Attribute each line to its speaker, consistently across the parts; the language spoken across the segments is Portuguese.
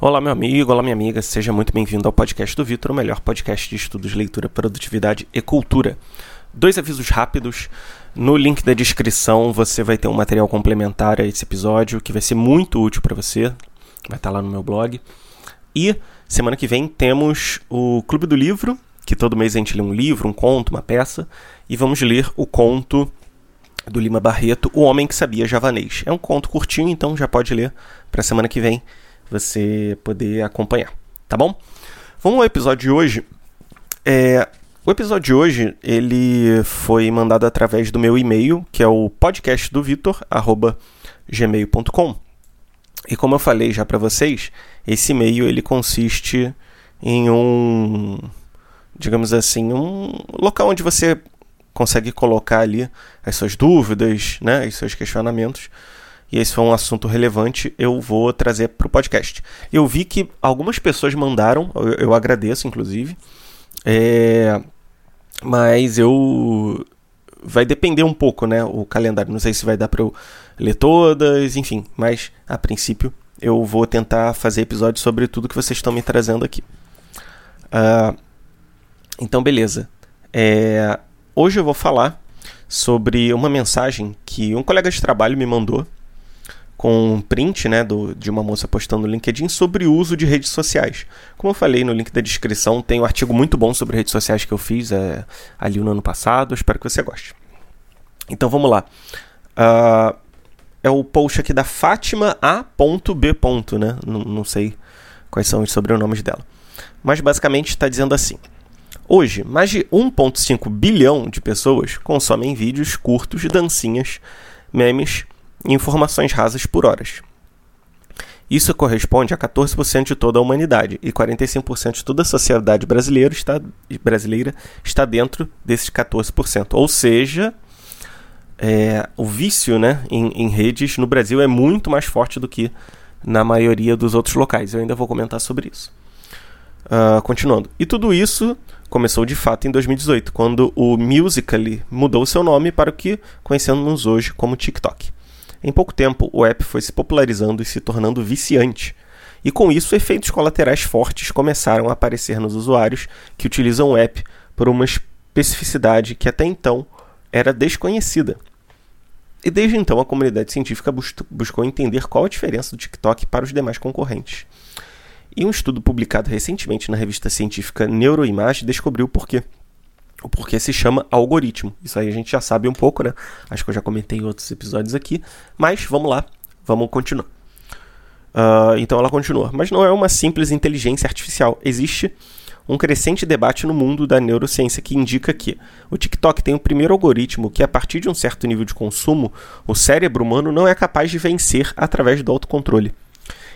Speaker 1: Olá, meu amigo, olá, minha amiga, seja muito bem-vindo ao podcast do Vitor, o melhor podcast de estudos, leitura, produtividade e cultura. Dois avisos rápidos. No link da descrição você vai ter um material complementar a esse episódio que vai ser muito útil para você. Vai estar lá no meu blog. E semana que vem temos o Clube do Livro, que todo mês a gente lê um livro, um conto, uma peça, e vamos ler o conto do Lima Barreto, O Homem que Sabia Javanês. É um conto curtinho, então já pode ler para semana que vem você poder acompanhar, tá bom? Vamos ao episódio de hoje. É, o episódio de hoje ele foi mandado através do meu e-mail, que é o podcast do Vitor gmail.com. E como eu falei já para vocês, esse e-mail ele consiste em um, digamos assim, um local onde você consegue colocar ali as suas dúvidas, né, os seus questionamentos e esse foi um assunto relevante, eu vou trazer para o podcast. Eu vi que algumas pessoas mandaram, eu, eu agradeço inclusive, é, mas eu. Vai depender um pouco, né? O calendário. Não sei se vai dar para eu ler todas, enfim, mas a princípio eu vou tentar fazer episódios sobre tudo que vocês estão me trazendo aqui. Uh, então, beleza. É, hoje eu vou falar sobre uma mensagem que um colega de trabalho me mandou com um print né, do, de uma moça postando no LinkedIn sobre o uso de redes sociais. Como eu falei no link da descrição, tem um artigo muito bom sobre redes sociais que eu fiz é, ali no ano passado. Espero que você goste. Então vamos lá. Uh, é o post aqui da Fátima A.B. Né? Não, não sei quais são os sobrenomes dela. Mas basicamente está dizendo assim. Hoje, mais de 1,5 bilhão de pessoas consomem vídeos curtos, dancinhas, memes informações rasas por horas. Isso corresponde a 14% de toda a humanidade e 45% de toda a sociedade brasileira está, brasileira está dentro desses 14%. Ou seja, é, o vício né, em, em, redes no Brasil é muito mais forte do que na maioria dos outros locais. Eu ainda vou comentar sobre isso. Uh, continuando. E tudo isso começou de fato em 2018, quando o Musical.ly mudou seu nome para o que conhecemos hoje como TikTok. Em pouco tempo, o app foi se popularizando e se tornando viciante. E com isso, efeitos colaterais fortes começaram a aparecer nos usuários que utilizam o app por uma especificidade que até então era desconhecida. E desde então, a comunidade científica buscou entender qual a diferença do TikTok para os demais concorrentes. E um estudo publicado recentemente na revista científica Neuroimage descobriu por quê o porquê se chama algoritmo. Isso aí a gente já sabe um pouco, né? Acho que eu já comentei em outros episódios aqui. Mas vamos lá, vamos continuar. Uh, então ela continua. Mas não é uma simples inteligência artificial. Existe um crescente debate no mundo da neurociência que indica que o TikTok tem o primeiro algoritmo que, a partir de um certo nível de consumo, o cérebro humano não é capaz de vencer através do autocontrole.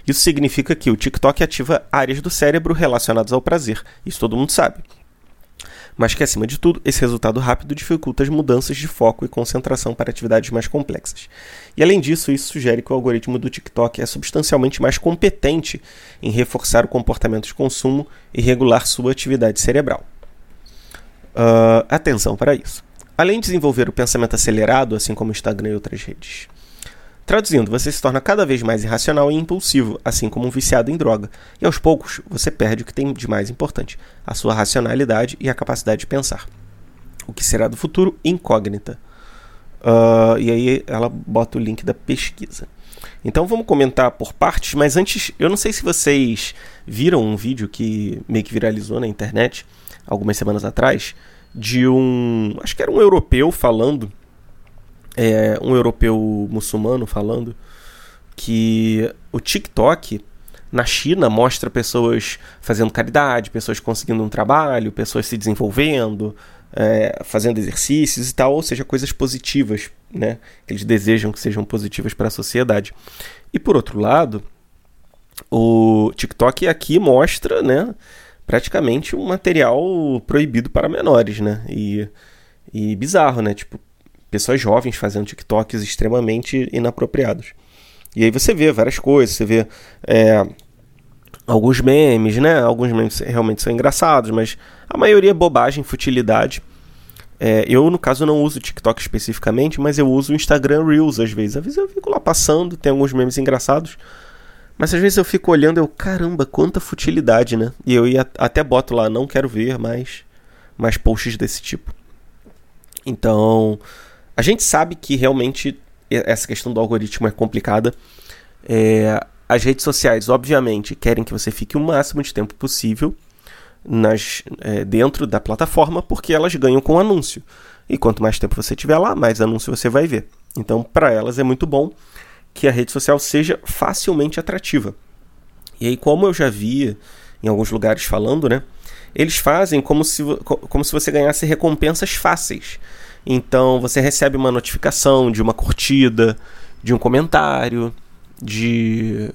Speaker 1: Isso significa que o TikTok ativa áreas do cérebro relacionadas ao prazer. Isso todo mundo sabe mas que, acima de tudo, esse resultado rápido dificulta as mudanças de foco e concentração para atividades mais complexas. E, além disso, isso sugere que o algoritmo do TikTok é substancialmente mais competente em reforçar o comportamento de consumo e regular sua atividade cerebral. Uh, atenção para isso. Além de desenvolver o pensamento acelerado, assim como o Instagram e outras redes, Traduzindo, você se torna cada vez mais irracional e impulsivo, assim como um viciado em droga. E aos poucos, você perde o que tem de mais importante: a sua racionalidade e a capacidade de pensar. O que será do futuro? Incógnita. Uh, e aí ela bota o link da pesquisa. Então vamos comentar por partes, mas antes, eu não sei se vocês viram um vídeo que meio que viralizou na internet algumas semanas atrás de um, acho que era um europeu falando é, um europeu muçulmano falando que o TikTok na China mostra pessoas fazendo caridade, pessoas conseguindo um trabalho, pessoas se desenvolvendo, é, fazendo exercícios e tal, ou seja, coisas positivas, né? Que eles desejam que sejam positivas para a sociedade. E por outro lado, o TikTok aqui mostra, né? Praticamente um material proibido para menores, né? E, e bizarro, né? Tipo, pessoas jovens fazendo TikToks extremamente inapropriados. E aí você vê várias coisas, você vê é, alguns memes, né? Alguns memes realmente são engraçados, mas a maioria é bobagem, futilidade. É, eu, no caso, não uso TikTok especificamente, mas eu uso o Instagram Reels às vezes. Às vezes eu fico lá passando, tem alguns memes engraçados, Mas às vezes eu fico olhando eu, caramba, quanta futilidade, né? E eu ia, até boto lá, não quero ver mais, mais posts desse tipo. Então, a gente sabe que realmente essa questão do algoritmo é complicada. É, as redes sociais, obviamente, querem que você fique o máximo de tempo possível nas, é, dentro da plataforma, porque elas ganham com anúncio. E quanto mais tempo você tiver lá, mais anúncio você vai ver. Então, para elas é muito bom que a rede social seja facilmente atrativa. E aí, como eu já via em alguns lugares falando, né? Eles fazem como se, como se você ganhasse recompensas fáceis. Então, você recebe uma notificação de uma curtida, de um comentário, de,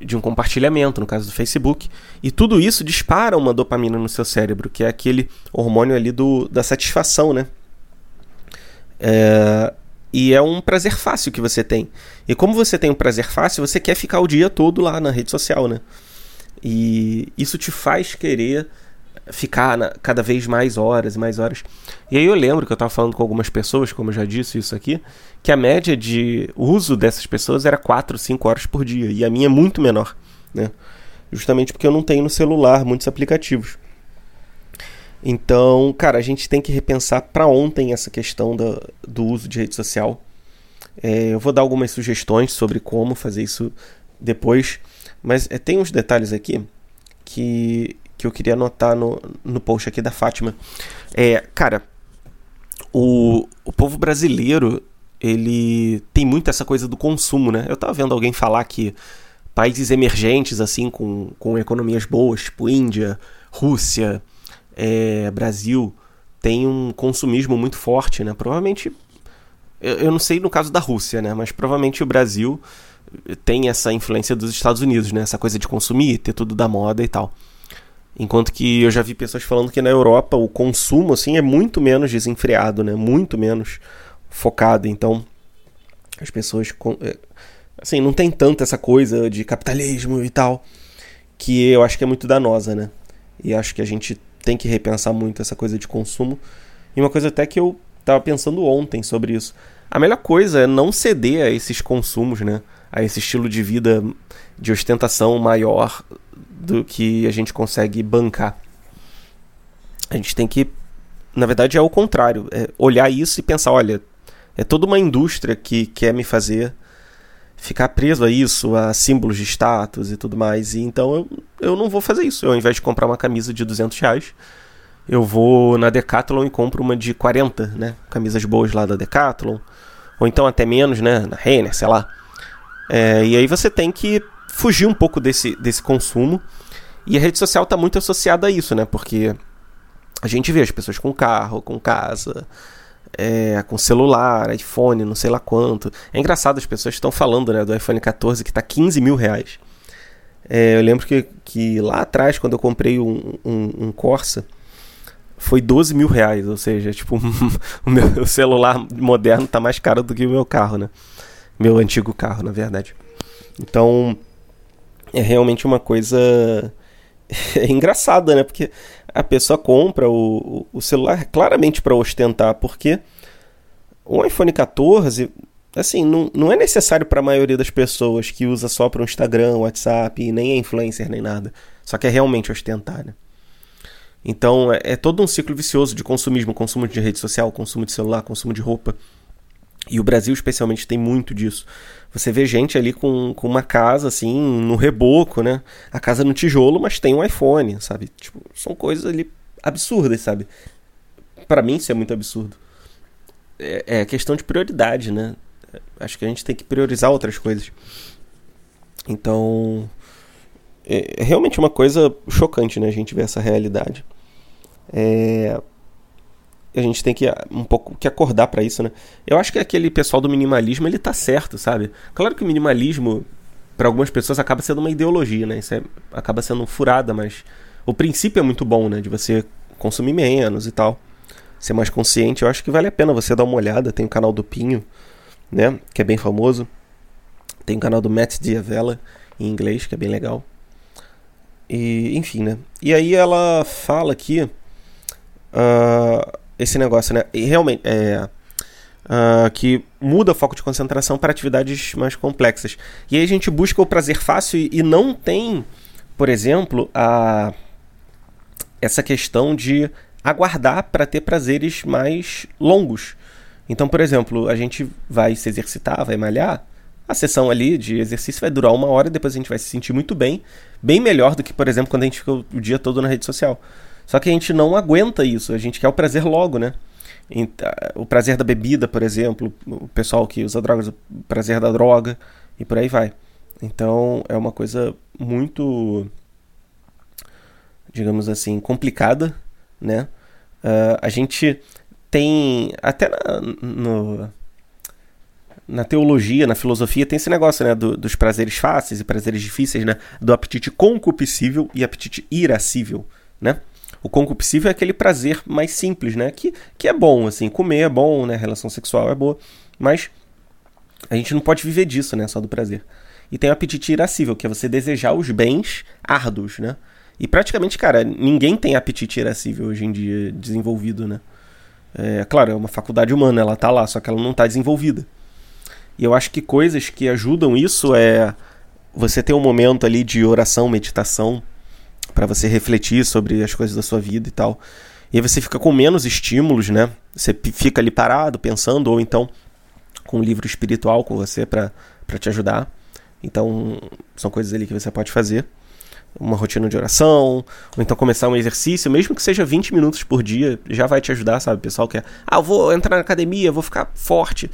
Speaker 1: de um compartilhamento, no caso do Facebook. E tudo isso dispara uma dopamina no seu cérebro, que é aquele hormônio ali do, da satisfação, né? É, e é um prazer fácil que você tem. E como você tem um prazer fácil, você quer ficar o dia todo lá na rede social, né? E isso te faz querer ficar na, cada vez mais horas e mais horas. E aí eu lembro que eu estava falando com algumas pessoas, como eu já disse isso aqui, que a média de uso dessas pessoas era 4, 5 horas por dia. E a minha é muito menor, né? Justamente porque eu não tenho no celular muitos aplicativos. Então, cara, a gente tem que repensar para ontem essa questão do, do uso de rede social. É, eu vou dar algumas sugestões sobre como fazer isso depois, mas é, tem uns detalhes aqui que, que eu queria anotar no, no post aqui da Fátima. É, cara, o, o povo brasileiro ele tem muito essa coisa do consumo, né? Eu tava vendo alguém falar que países emergentes, assim, com, com economias boas, tipo Índia, Rússia, é, Brasil tem um consumismo muito forte, né? Provavelmente, eu, eu não sei no caso da Rússia, né? Mas provavelmente o Brasil tem essa influência dos Estados Unidos, né? Essa coisa de consumir, ter tudo da moda e tal. Enquanto que eu já vi pessoas falando que na Europa o consumo assim é muito menos desenfreado, né? Muito menos focado. Então as pessoas é, assim não tem tanta essa coisa de capitalismo e tal que eu acho que é muito danosa, né? E acho que a gente tem que repensar muito essa coisa de consumo. E uma coisa até que eu estava pensando ontem sobre isso. A melhor coisa é não ceder a esses consumos, né? A esse estilo de vida de ostentação maior do que a gente consegue bancar. A gente tem que, na verdade, é o contrário, é olhar isso e pensar, olha, é toda uma indústria que quer me fazer ficar preso a isso, a símbolos de status e tudo mais. E então eu, eu não vou fazer isso. Eu, ao invés de comprar uma camisa de 200 reais, eu vou na Decathlon e compro uma de 40, né? Camisas boas lá da Decathlon. Ou então até menos, né? Na Renner, sei lá. É, e aí você tem que fugir um pouco desse, desse consumo. E a rede social está muito associada a isso, né? Porque a gente vê as pessoas com carro, com casa, é, com celular, iPhone, não sei lá quanto. É engraçado, as pessoas estão falando né, do iPhone 14 que está 15 mil reais. É, eu lembro que, que lá atrás, quando eu comprei um, um, um Corsa, foi 12 mil reais. Ou seja, tipo, o meu celular moderno está mais caro do que o meu carro, né? Meu antigo carro, na verdade. Então, é realmente uma coisa engraçada, né? Porque a pessoa compra o, o celular claramente para ostentar, porque o iPhone 14, assim, não, não é necessário para a maioria das pessoas que usa só para o Instagram, WhatsApp, nem é influencer nem nada. Só que é realmente ostentar, né? Então é, é todo um ciclo vicioso de consumismo, consumo de rede social, consumo de celular, consumo de roupa. E o Brasil, especialmente, tem muito disso. Você vê gente ali com, com uma casa, assim, no reboco, né? A casa no tijolo, mas tem um iPhone, sabe? Tipo, são coisas ali absurdas, sabe? para mim, isso é muito absurdo. É, é questão de prioridade, né? Acho que a gente tem que priorizar outras coisas. Então, é, é realmente uma coisa chocante, né? A gente ver essa realidade. É, a gente tem que ah, um pouco que acordar para isso, né? Eu acho que aquele pessoal do minimalismo, ele tá certo, sabe? Claro que o minimalismo para algumas pessoas acaba sendo uma ideologia, né? Isso é, acaba sendo furada, mas o princípio é muito bom, né? De você consumir menos e tal. Ser mais consciente. Eu acho que vale a pena você dar uma olhada. Tem o canal do Pinho, né? Que é bem famoso. Tem o canal do Matt Diavela, em inglês, que é bem legal. E, enfim, né? E aí ela fala aqui. Uh, esse negócio, né? E realmente, é, uh, que muda o foco de concentração para atividades mais complexas. E aí a gente busca o prazer fácil e, e não tem, por exemplo, a essa questão de aguardar para ter prazeres mais longos. Então, por exemplo, a gente vai se exercitar, vai malhar, a sessão ali de exercício vai durar uma hora, depois a gente vai se sentir muito bem, bem melhor do que, por exemplo, quando a gente fica o dia todo na rede social. Só que a gente não aguenta isso, a gente quer o prazer logo, né? O prazer da bebida, por exemplo, o pessoal que usa drogas, o prazer da droga e por aí vai. Então é uma coisa muito, digamos assim, complicada, né? Uh, a gente tem até na, no, na teologia, na filosofia, tem esse negócio, né, do, dos prazeres fáceis e prazeres difíceis, né, do apetite concupiscível e apetite irascível, né? O concupiscível é aquele prazer mais simples, né, que, que é bom, assim, comer é bom, né, relação sexual é boa, mas a gente não pode viver disso, né, só do prazer. E tem o apetite irascível, que é você desejar os bens árduos, né? E praticamente, cara, ninguém tem apetite irascível hoje em dia desenvolvido, né? É, claro, é uma faculdade humana, ela tá lá, só que ela não tá desenvolvida. E eu acho que coisas que ajudam isso é você ter um momento ali de oração, meditação, para você refletir sobre as coisas da sua vida e tal. E aí você fica com menos estímulos, né? Você fica ali parado, pensando, ou então com um livro espiritual com você para te ajudar. Então, são coisas ali que você pode fazer. Uma rotina de oração, ou então começar um exercício, mesmo que seja 20 minutos por dia, já vai te ajudar, sabe? O pessoal quer, ah, eu vou entrar na academia, vou ficar forte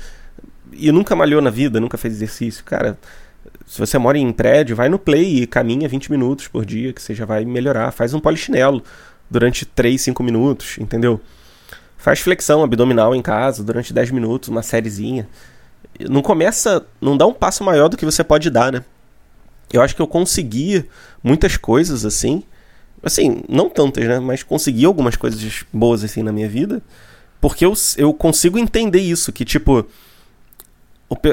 Speaker 1: e nunca malhou na vida, nunca fez exercício, cara, se você mora em prédio, vai no play e caminha 20 minutos por dia, que você já vai melhorar. Faz um polichinelo durante 3, 5 minutos, entendeu? Faz flexão abdominal em casa durante 10 minutos, uma sériezinha. Não começa, não dá um passo maior do que você pode dar, né? Eu acho que eu consegui muitas coisas assim. Assim, não tantas, né? Mas consegui algumas coisas boas assim na minha vida. Porque eu, eu consigo entender isso, que tipo o, pe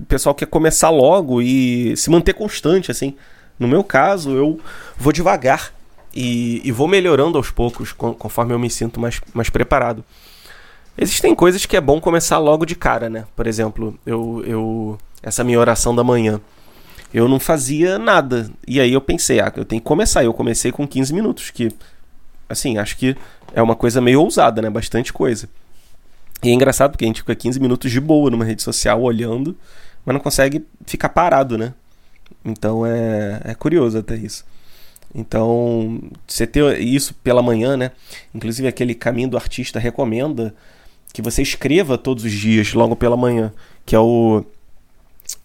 Speaker 1: o pessoal quer começar logo e se manter constante, assim. No meu caso, eu vou devagar e, e vou melhorando aos poucos, conforme eu me sinto mais, mais preparado. Existem coisas que é bom começar logo de cara, né? Por exemplo, eu, eu essa minha oração da manhã. Eu não fazia nada. E aí eu pensei, ah, eu tenho que começar. Eu comecei com 15 minutos, que assim, acho que é uma coisa meio ousada, né? Bastante coisa. E é engraçado porque a gente fica 15 minutos de boa numa rede social olhando, mas não consegue ficar parado, né? Então é, é curioso até isso. Então, você ter isso pela manhã, né? Inclusive aquele caminho do artista recomenda que você escreva todos os dias, logo pela manhã, que é o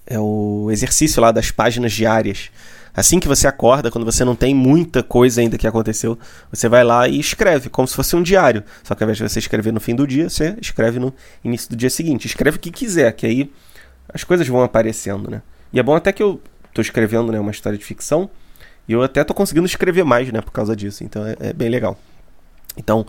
Speaker 1: é o exercício lá das páginas diárias. Assim que você acorda, quando você não tem muita coisa ainda que aconteceu, você vai lá e escreve, como se fosse um diário. Só que ao invés de você escrever no fim do dia, você escreve no início do dia seguinte. Escreve o que quiser, que aí as coisas vão aparecendo, né? E é bom até que eu tô escrevendo né, uma história de ficção, e eu até tô conseguindo escrever mais, né, por causa disso. Então é, é bem legal. Então,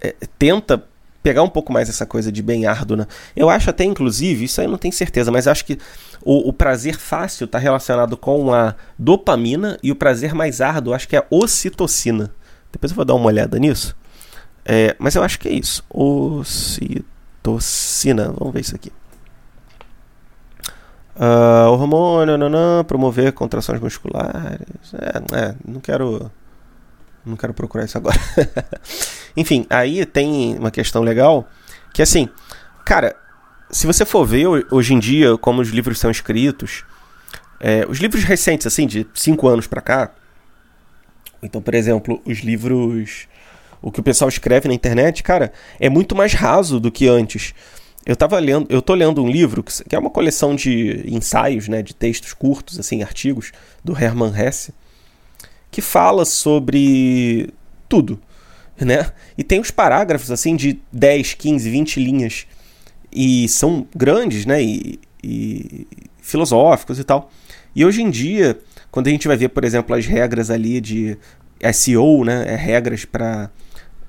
Speaker 1: é, tenta pegar um pouco mais essa coisa de bem árduo, né? Eu acho até, inclusive, isso aí não tenho certeza, mas acho que o, o prazer fácil está relacionado com a dopamina e o prazer mais árduo, acho que é a ocitocina. Depois eu vou dar uma olhada nisso. É, mas eu acho que é isso. Ocitocina. Vamos ver isso aqui. Uh, hormônio, nanã, promover contrações musculares. É, é, não quero. Não quero procurar isso agora. Enfim, aí tem uma questão legal que assim, cara, se você for ver hoje em dia como os livros são escritos, é, os livros recentes, assim, de cinco anos para cá, então, por exemplo, os livros, o que o pessoal escreve na internet, cara, é muito mais raso do que antes. Eu tava lendo, eu tô lendo um livro que é uma coleção de ensaios, né, de textos curtos, assim, artigos do Hermann Hesse, que fala sobre tudo né? E tem os parágrafos assim de 10, 15, 20 linhas e são grandes, né? E, e filosóficos e tal. E hoje em dia, quando a gente vai ver, por exemplo, as regras ali de SEO, né? É regras para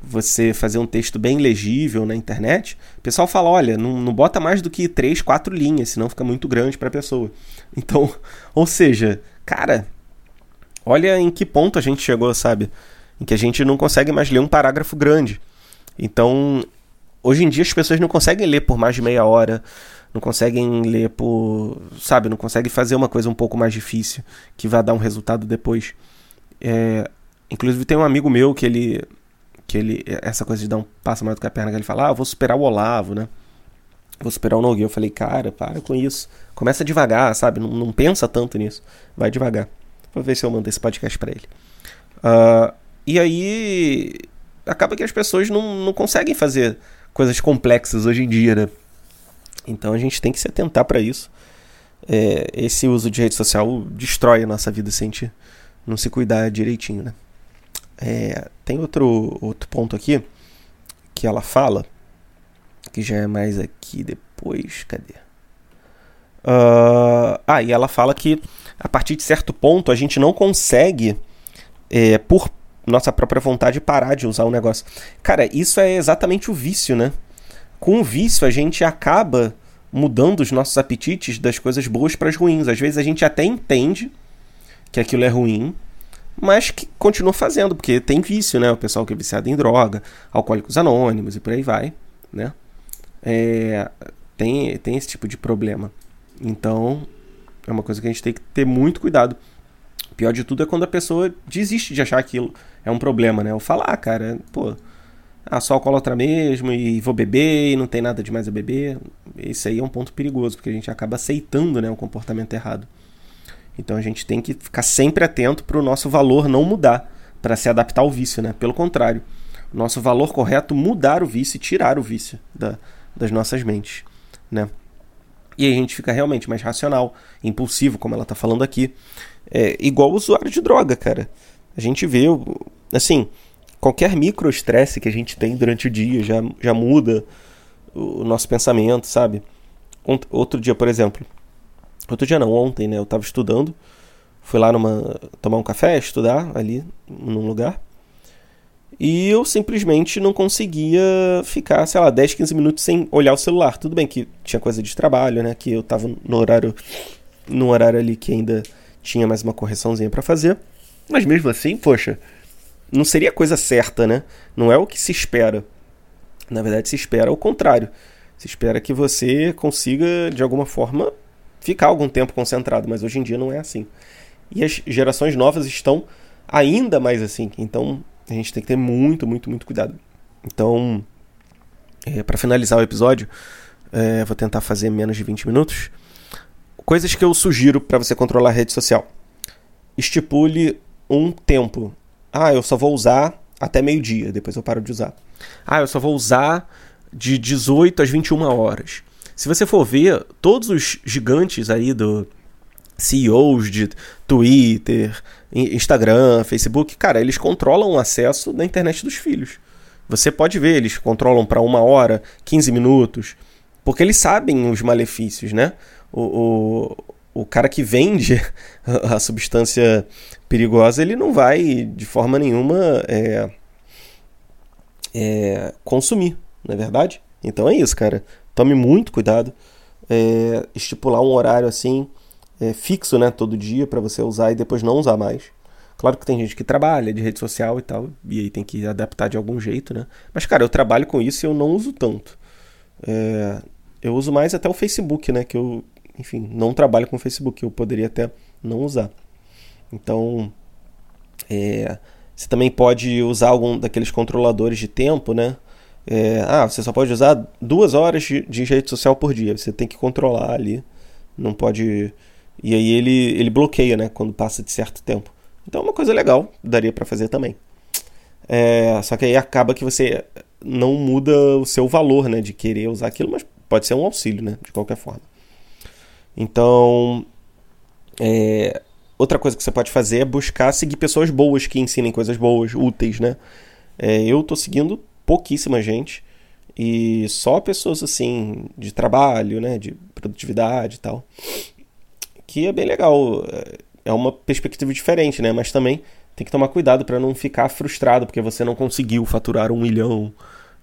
Speaker 1: você fazer um texto bem legível na internet, o pessoal fala, olha, não, não bota mais do que 3, 4 linhas, senão fica muito grande para a pessoa. Então, ou seja, cara, olha em que ponto a gente chegou, sabe? Em que a gente não consegue mais ler um parágrafo grande. Então, hoje em dia as pessoas não conseguem ler por mais de meia hora, não conseguem ler por. Sabe, não conseguem fazer uma coisa um pouco mais difícil que vai dar um resultado depois. É, inclusive tem um amigo meu que ele. Que ele. Essa coisa de dar um passo maior do que a perna, que ele fala, ah, vou superar o Olavo, né? Vou superar o Nogueira. Eu falei, cara, para com isso. Começa devagar, sabe? Não, não pensa tanto nisso. Vai devagar. Vou ver se eu mando esse podcast para ele. Uh, e aí. Acaba que as pessoas não, não conseguem fazer coisas complexas hoje em dia, né? Então a gente tem que se atentar para isso. É, esse uso de rede social destrói a nossa vida se a gente não se cuidar direitinho, né? É, tem outro, outro ponto aqui que ela fala, que já é mais aqui depois, cadê? Uh, ah, e ela fala que a partir de certo ponto a gente não consegue, é, por nossa própria vontade, parar de usar o negócio. Cara, isso é exatamente o vício, né? com o vício a gente acaba mudando os nossos apetites das coisas boas para as ruins. Às vezes a gente até entende que aquilo é ruim, mas que continua fazendo, porque tem vício, né? O pessoal que é viciado em droga, alcoólicos anônimos e por aí vai, né? É, tem, tem esse tipo de problema. Então, é uma coisa que a gente tem que ter muito cuidado. Pior de tudo é quando a pessoa desiste de achar aquilo é um problema, né? Ou falar, ah, cara, pô, ah, só alcoólatra mesmo e vou beber e não tem nada demais a beber. Isso aí é um ponto perigoso, porque a gente acaba aceitando né, o comportamento errado. Então a gente tem que ficar sempre atento para o nosso valor não mudar, para se adaptar ao vício, né? Pelo contrário, o nosso valor correto mudar o vício e tirar o vício da, das nossas mentes, né? E aí a gente fica realmente mais racional, impulsivo, como ela está falando aqui. É igual o usuário de droga, cara. A gente vê, assim, qualquer microestresse que a gente tem durante o dia já, já muda o nosso pensamento, sabe? Outro dia, por exemplo. Outro dia não, ontem, né? Eu tava estudando. Fui lá numa, tomar um café, estudar ali num lugar. E eu simplesmente não conseguia ficar, sei lá, 10, 15 minutos sem olhar o celular. Tudo bem que tinha coisa de trabalho, né? Que eu tava no horário. No horário ali que ainda tinha mais uma correçãozinha para fazer. Mas mesmo assim, poxa, não seria a coisa certa, né? Não é o que se espera. Na verdade, se espera o contrário. Se espera que você consiga, de alguma forma, ficar algum tempo concentrado, mas hoje em dia não é assim. E as gerações novas estão ainda mais assim. Então, a gente tem que ter muito, muito, muito cuidado. Então, é, para finalizar o episódio, é, vou tentar fazer menos de 20 minutos. Coisas que eu sugiro para você controlar a rede social. Estipule um tempo ah, eu só vou usar até meio-dia, depois eu paro de usar. Ah, eu só vou usar de 18 às 21 horas. Se você for ver, todos os gigantes aí do CEOs de Twitter, Instagram, Facebook, cara, eles controlam o acesso da internet dos filhos. Você pode ver, eles controlam para uma hora, 15 minutos, porque eles sabem os malefícios, né? O, o, o cara que vende a substância perigosa, ele não vai de forma nenhuma é, é, consumir, não é verdade? Então é isso, cara. Tome muito cuidado. É, estipular um horário assim é, fixo, né, todo dia para você usar e depois não usar mais. Claro que tem gente que trabalha de rede social e tal, e aí tem que adaptar de algum jeito, né? Mas, cara, eu trabalho com isso e eu não uso tanto. É, eu uso mais até o Facebook, né? Que eu, enfim, não trabalho com Facebook, eu poderia até não usar. Então, é, você também pode usar algum daqueles controladores de tempo, né? É, ah, você só pode usar duas horas de, de, rede social por dia. Você tem que controlar ali. Não pode. E aí ele, ele bloqueia, né? Quando passa de certo tempo. Então é uma coisa legal, daria para fazer também. É, só que aí acaba que você não muda o seu valor, né? De querer usar aquilo, mas pode ser um auxílio, né? De qualquer forma. Então, é, outra coisa que você pode fazer é buscar seguir pessoas boas que ensinem coisas boas, úteis, né? É, eu tô seguindo pouquíssima gente e só pessoas assim de trabalho, né, de produtividade e tal, que é bem legal. É uma perspectiva diferente, né? Mas também tem que tomar cuidado para não ficar frustrado porque você não conseguiu faturar um milhão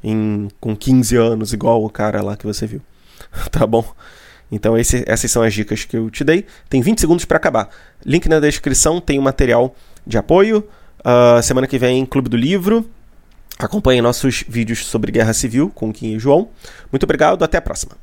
Speaker 1: em, com 15 anos, igual o cara lá que você viu. tá bom? Então esse, essas são as dicas que eu te dei. Tem 20 segundos para acabar. Link na descrição, tem o material de apoio. Uh, semana que vem, Clube do Livro. Acompanhe nossos vídeos sobre guerra civil com Kim e João. Muito obrigado, até a próxima.